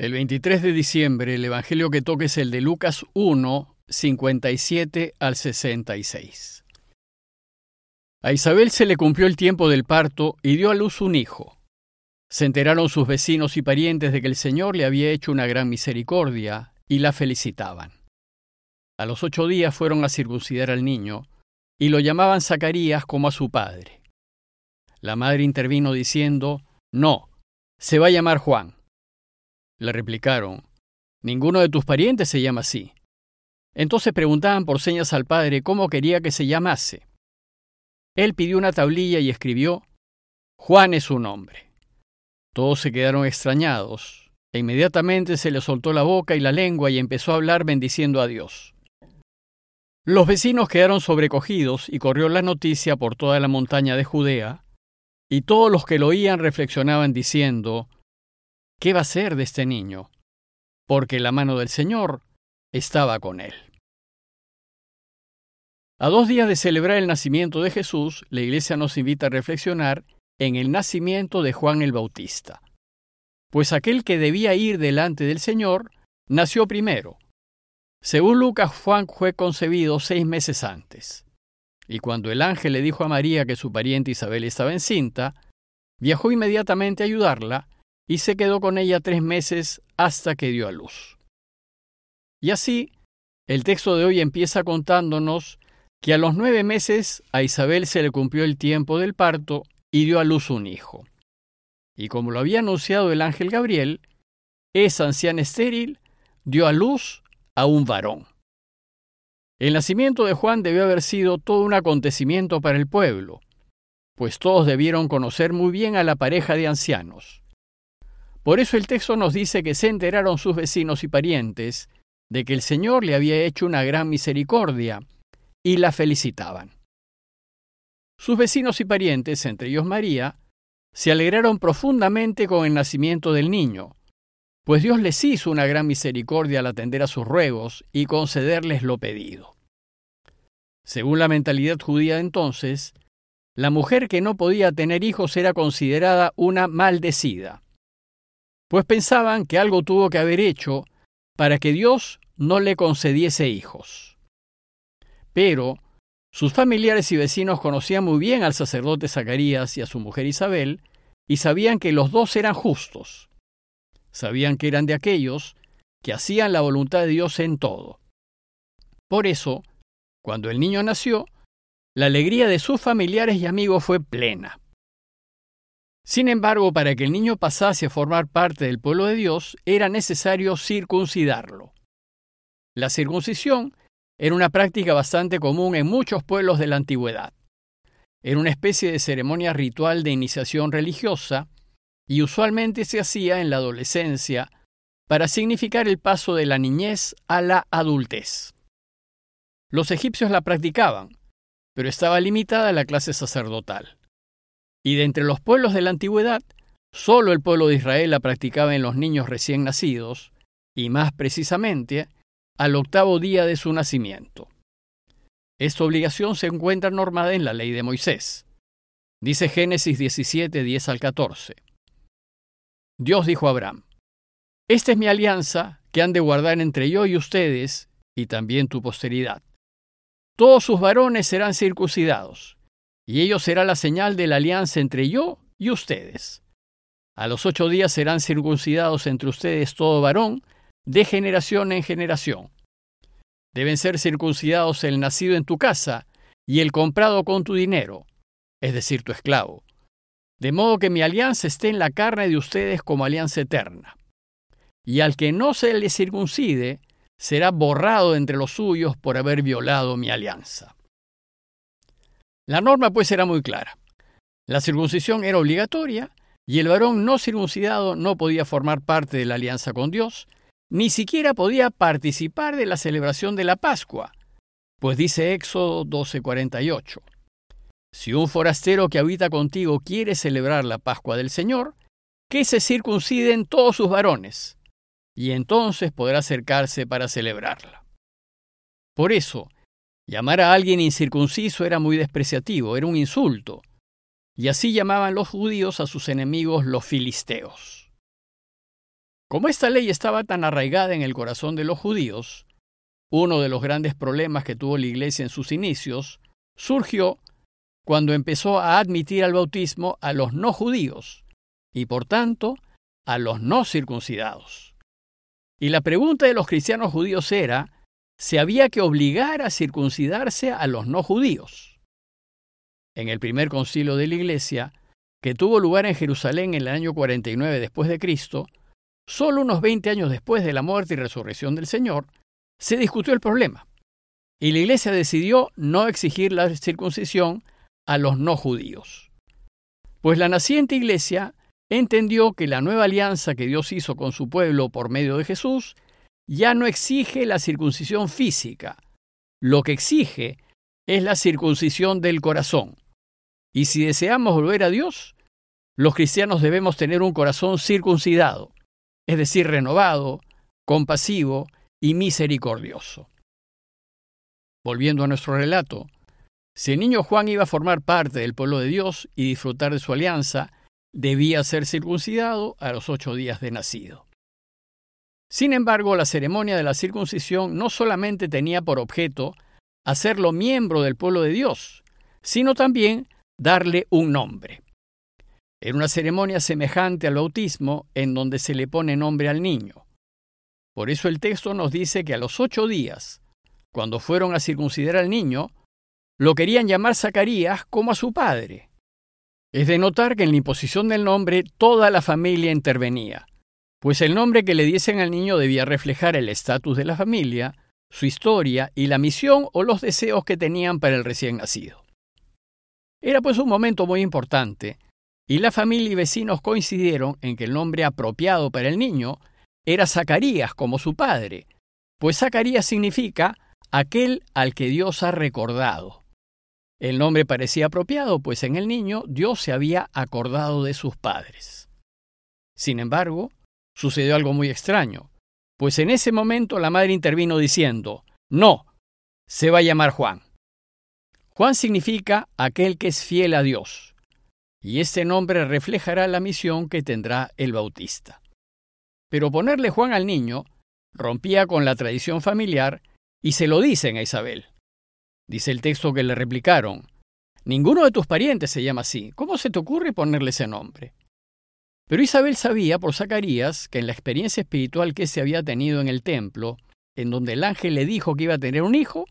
El 23 de diciembre el Evangelio que toque es el de Lucas 1, 57 al 66. A Isabel se le cumplió el tiempo del parto y dio a luz un hijo. Se enteraron sus vecinos y parientes de que el Señor le había hecho una gran misericordia y la felicitaban. A los ocho días fueron a circuncidar al niño y lo llamaban Zacarías como a su padre. La madre intervino diciendo, No, se va a llamar Juan. Le replicaron, Ninguno de tus parientes se llama así. Entonces preguntaban por señas al padre cómo quería que se llamase. Él pidió una tablilla y escribió, Juan es su nombre. Todos se quedaron extrañados, e inmediatamente se le soltó la boca y la lengua y empezó a hablar bendiciendo a Dios. Los vecinos quedaron sobrecogidos y corrió la noticia por toda la montaña de Judea, y todos los que lo oían reflexionaban diciendo, ¿Qué va a ser de este niño? Porque la mano del Señor estaba con él. A dos días de celebrar el nacimiento de Jesús, la Iglesia nos invita a reflexionar en el nacimiento de Juan el Bautista. Pues aquel que debía ir delante del Señor nació primero. Según Lucas, Juan fue concebido seis meses antes. Y cuando el ángel le dijo a María que su pariente Isabel estaba encinta, viajó inmediatamente a ayudarla y se quedó con ella tres meses hasta que dio a luz. Y así, el texto de hoy empieza contándonos que a los nueve meses a Isabel se le cumplió el tiempo del parto y dio a luz un hijo. Y como lo había anunciado el ángel Gabriel, esa anciana estéril dio a luz a un varón. El nacimiento de Juan debió haber sido todo un acontecimiento para el pueblo, pues todos debieron conocer muy bien a la pareja de ancianos. Por eso el texto nos dice que se enteraron sus vecinos y parientes de que el Señor le había hecho una gran misericordia y la felicitaban. Sus vecinos y parientes, entre ellos María, se alegraron profundamente con el nacimiento del niño, pues Dios les hizo una gran misericordia al atender a sus ruegos y concederles lo pedido. Según la mentalidad judía de entonces, la mujer que no podía tener hijos era considerada una maldecida pues pensaban que algo tuvo que haber hecho para que Dios no le concediese hijos. Pero sus familiares y vecinos conocían muy bien al sacerdote Zacarías y a su mujer Isabel, y sabían que los dos eran justos. Sabían que eran de aquellos que hacían la voluntad de Dios en todo. Por eso, cuando el niño nació, la alegría de sus familiares y amigos fue plena. Sin embargo, para que el niño pasase a formar parte del pueblo de Dios, era necesario circuncidarlo. La circuncisión era una práctica bastante común en muchos pueblos de la antigüedad. Era una especie de ceremonia ritual de iniciación religiosa y usualmente se hacía en la adolescencia para significar el paso de la niñez a la adultez. Los egipcios la practicaban, pero estaba limitada a la clase sacerdotal. Y de entre los pueblos de la antigüedad, solo el pueblo de Israel la practicaba en los niños recién nacidos, y más precisamente al octavo día de su nacimiento. Esta obligación se encuentra normada en la ley de Moisés. Dice Génesis 17, 10 al 14. Dios dijo a Abraham, Esta es mi alianza que han de guardar entre yo y ustedes, y también tu posteridad. Todos sus varones serán circuncidados, y ello será la señal de la alianza entre yo y ustedes. A los ocho días serán circuncidados entre ustedes todo varón, de generación en generación. Deben ser circuncidados el nacido en tu casa y el comprado con tu dinero, es decir, tu esclavo. De modo que mi alianza esté en la carne de ustedes como alianza eterna. Y al que no se le circuncide, será borrado entre los suyos por haber violado mi alianza. La norma pues era muy clara. La circuncisión era obligatoria y el varón no circuncidado no podía formar parte de la alianza con Dios, ni siquiera podía participar de la celebración de la Pascua, pues dice Éxodo 12:48. Si un forastero que habita contigo quiere celebrar la Pascua del Señor, que se circunciden todos sus varones, y entonces podrá acercarse para celebrarla. Por eso, Llamar a alguien incircunciso era muy despreciativo, era un insulto. Y así llamaban los judíos a sus enemigos los filisteos. Como esta ley estaba tan arraigada en el corazón de los judíos, uno de los grandes problemas que tuvo la Iglesia en sus inicios surgió cuando empezó a admitir al bautismo a los no judíos y por tanto a los no circuncidados. Y la pregunta de los cristianos judíos era si había que obligar a circuncidarse a los no judíos. En el primer concilio de la Iglesia, que tuvo lugar en Jerusalén en el año 49 después de Cristo, solo unos 20 años después de la muerte y resurrección del Señor, se discutió el problema. Y la Iglesia decidió no exigir la circuncisión a los no judíos. Pues la naciente Iglesia entendió que la nueva alianza que Dios hizo con su pueblo por medio de Jesús ya no exige la circuncisión física, lo que exige es la circuncisión del corazón. Y si deseamos volver a Dios, los cristianos debemos tener un corazón circuncidado, es decir, renovado, compasivo y misericordioso. Volviendo a nuestro relato, si el niño Juan iba a formar parte del pueblo de Dios y disfrutar de su alianza, debía ser circuncidado a los ocho días de nacido. Sin embargo, la ceremonia de la circuncisión no solamente tenía por objeto hacerlo miembro del pueblo de Dios, sino también darle un nombre. Era una ceremonia semejante al bautismo en donde se le pone nombre al niño. Por eso el texto nos dice que a los ocho días, cuando fueron a circuncidar al niño, lo querían llamar Zacarías como a su padre. Es de notar que en la imposición del nombre toda la familia intervenía, pues el nombre que le diesen al niño debía reflejar el estatus de la familia, su historia y la misión o los deseos que tenían para el recién nacido. Era pues un momento muy importante, y la familia y vecinos coincidieron en que el nombre apropiado para el niño era Zacarías como su padre, pues Zacarías significa aquel al que Dios ha recordado. El nombre parecía apropiado, pues en el niño Dios se había acordado de sus padres. Sin embargo, sucedió algo muy extraño, pues en ese momento la madre intervino diciendo, no, se va a llamar Juan. Juan significa aquel que es fiel a Dios, y este nombre reflejará la misión que tendrá el bautista. Pero ponerle Juan al niño rompía con la tradición familiar y se lo dicen a Isabel. Dice el texto que le replicaron, Ninguno de tus parientes se llama así. ¿Cómo se te ocurre ponerle ese nombre? Pero Isabel sabía por Zacarías que en la experiencia espiritual que se había tenido en el templo, en donde el ángel le dijo que iba a tener un hijo,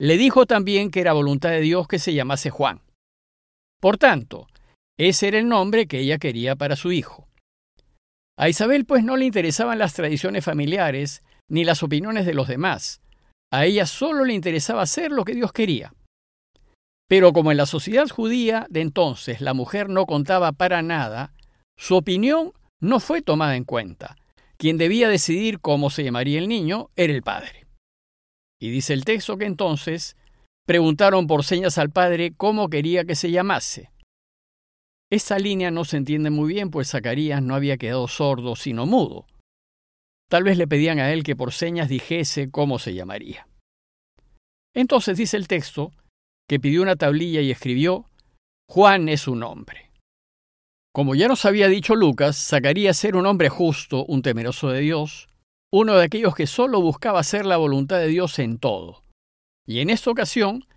le dijo también que era voluntad de Dios que se llamase Juan. Por tanto, ese era el nombre que ella quería para su hijo. A Isabel pues no le interesaban las tradiciones familiares ni las opiniones de los demás, a ella solo le interesaba hacer lo que Dios quería. Pero como en la sociedad judía de entonces la mujer no contaba para nada, su opinión no fue tomada en cuenta. Quien debía decidir cómo se llamaría el niño era el padre. Y dice el texto que entonces preguntaron por señas al padre cómo quería que se llamase. Esta línea no se entiende muy bien, pues Zacarías no había quedado sordo, sino mudo. Tal vez le pedían a él que por señas dijese cómo se llamaría. Entonces dice el texto que pidió una tablilla y escribió, Juan es su nombre. Como ya nos había dicho Lucas, Zacarías ser un hombre justo, un temeroso de Dios, uno de aquellos que solo buscaba hacer la voluntad de Dios en todo. Y en esta ocasión,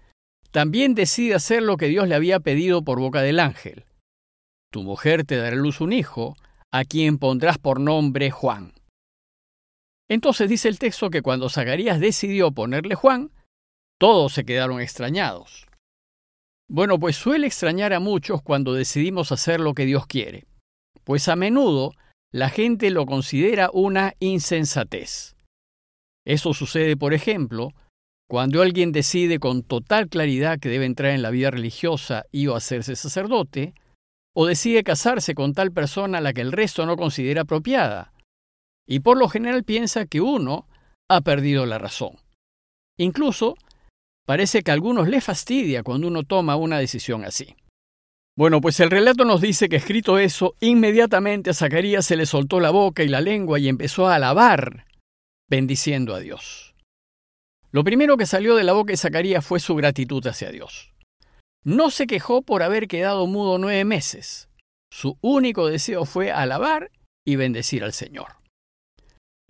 también decide hacer lo que Dios le había pedido por boca del ángel. Tu mujer te dará luz un hijo, a quien pondrás por nombre Juan. Entonces dice el texto que cuando Zacarías decidió ponerle Juan, todos se quedaron extrañados. Bueno, pues suele extrañar a muchos cuando decidimos hacer lo que Dios quiere, pues a menudo la gente lo considera una insensatez. Eso sucede, por ejemplo, cuando alguien decide con total claridad que debe entrar en la vida religiosa y o hacerse sacerdote, o decide casarse con tal persona a la que el resto no considera apropiada, y por lo general piensa que uno ha perdido la razón. Incluso parece que a algunos les fastidia cuando uno toma una decisión así. Bueno, pues el relato nos dice que escrito eso, inmediatamente a Zacarías se le soltó la boca y la lengua y empezó a alabar, bendiciendo a Dios. Lo primero que salió de la boca de Zacarías fue su gratitud hacia Dios. No se quejó por haber quedado mudo nueve meses. Su único deseo fue alabar y bendecir al Señor.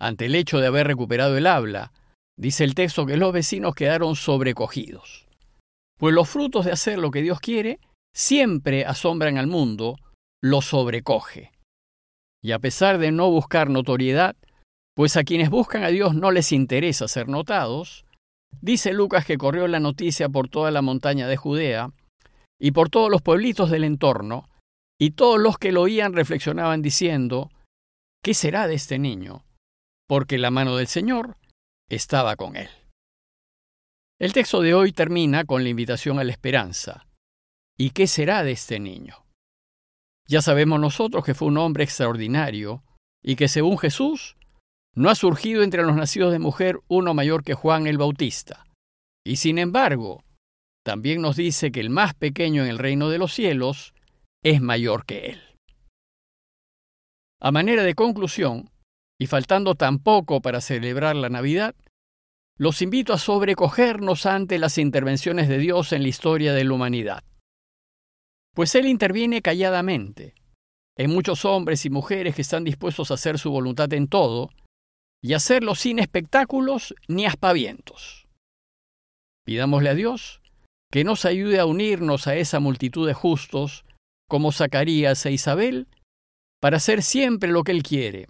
Ante el hecho de haber recuperado el habla, dice el texto que los vecinos quedaron sobrecogidos. Pues los frutos de hacer lo que Dios quiere siempre asombran al mundo, lo sobrecoge. Y a pesar de no buscar notoriedad, pues a quienes buscan a Dios no les interesa ser notados, dice Lucas que corrió la noticia por toda la montaña de Judea y por todos los pueblitos del entorno, y todos los que lo oían reflexionaban diciendo, ¿qué será de este niño? Porque la mano del Señor estaba con él. El texto de hoy termina con la invitación a la esperanza. ¿Y qué será de este niño? Ya sabemos nosotros que fue un hombre extraordinario y que según Jesús no ha surgido entre los nacidos de mujer uno mayor que Juan el Bautista. Y sin embargo, también nos dice que el más pequeño en el reino de los cielos es mayor que él. A manera de conclusión, y faltando tan poco para celebrar la Navidad, los invito a sobrecogernos ante las intervenciones de Dios en la historia de la humanidad. Pues Él interviene calladamente. en muchos hombres y mujeres que están dispuestos a hacer su voluntad en todo y hacerlo sin espectáculos ni aspavientos. Pidámosle a Dios que nos ayude a unirnos a esa multitud de justos como Zacarías e Isabel para hacer siempre lo que Él quiere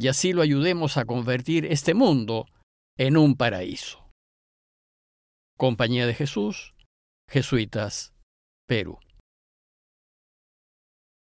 y así lo ayudemos a convertir este mundo en un paraíso. Compañía de Jesús, Jesuitas, Perú.